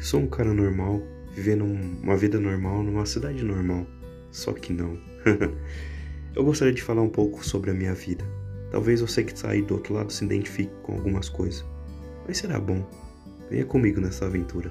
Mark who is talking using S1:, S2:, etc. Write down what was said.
S1: Sou um cara normal, vivendo uma vida normal numa cidade normal. Só que não. eu gostaria de falar um pouco sobre a minha vida. Talvez você que está aí do outro lado se identifique com algumas coisas. Mas será bom. Venha comigo nessa aventura.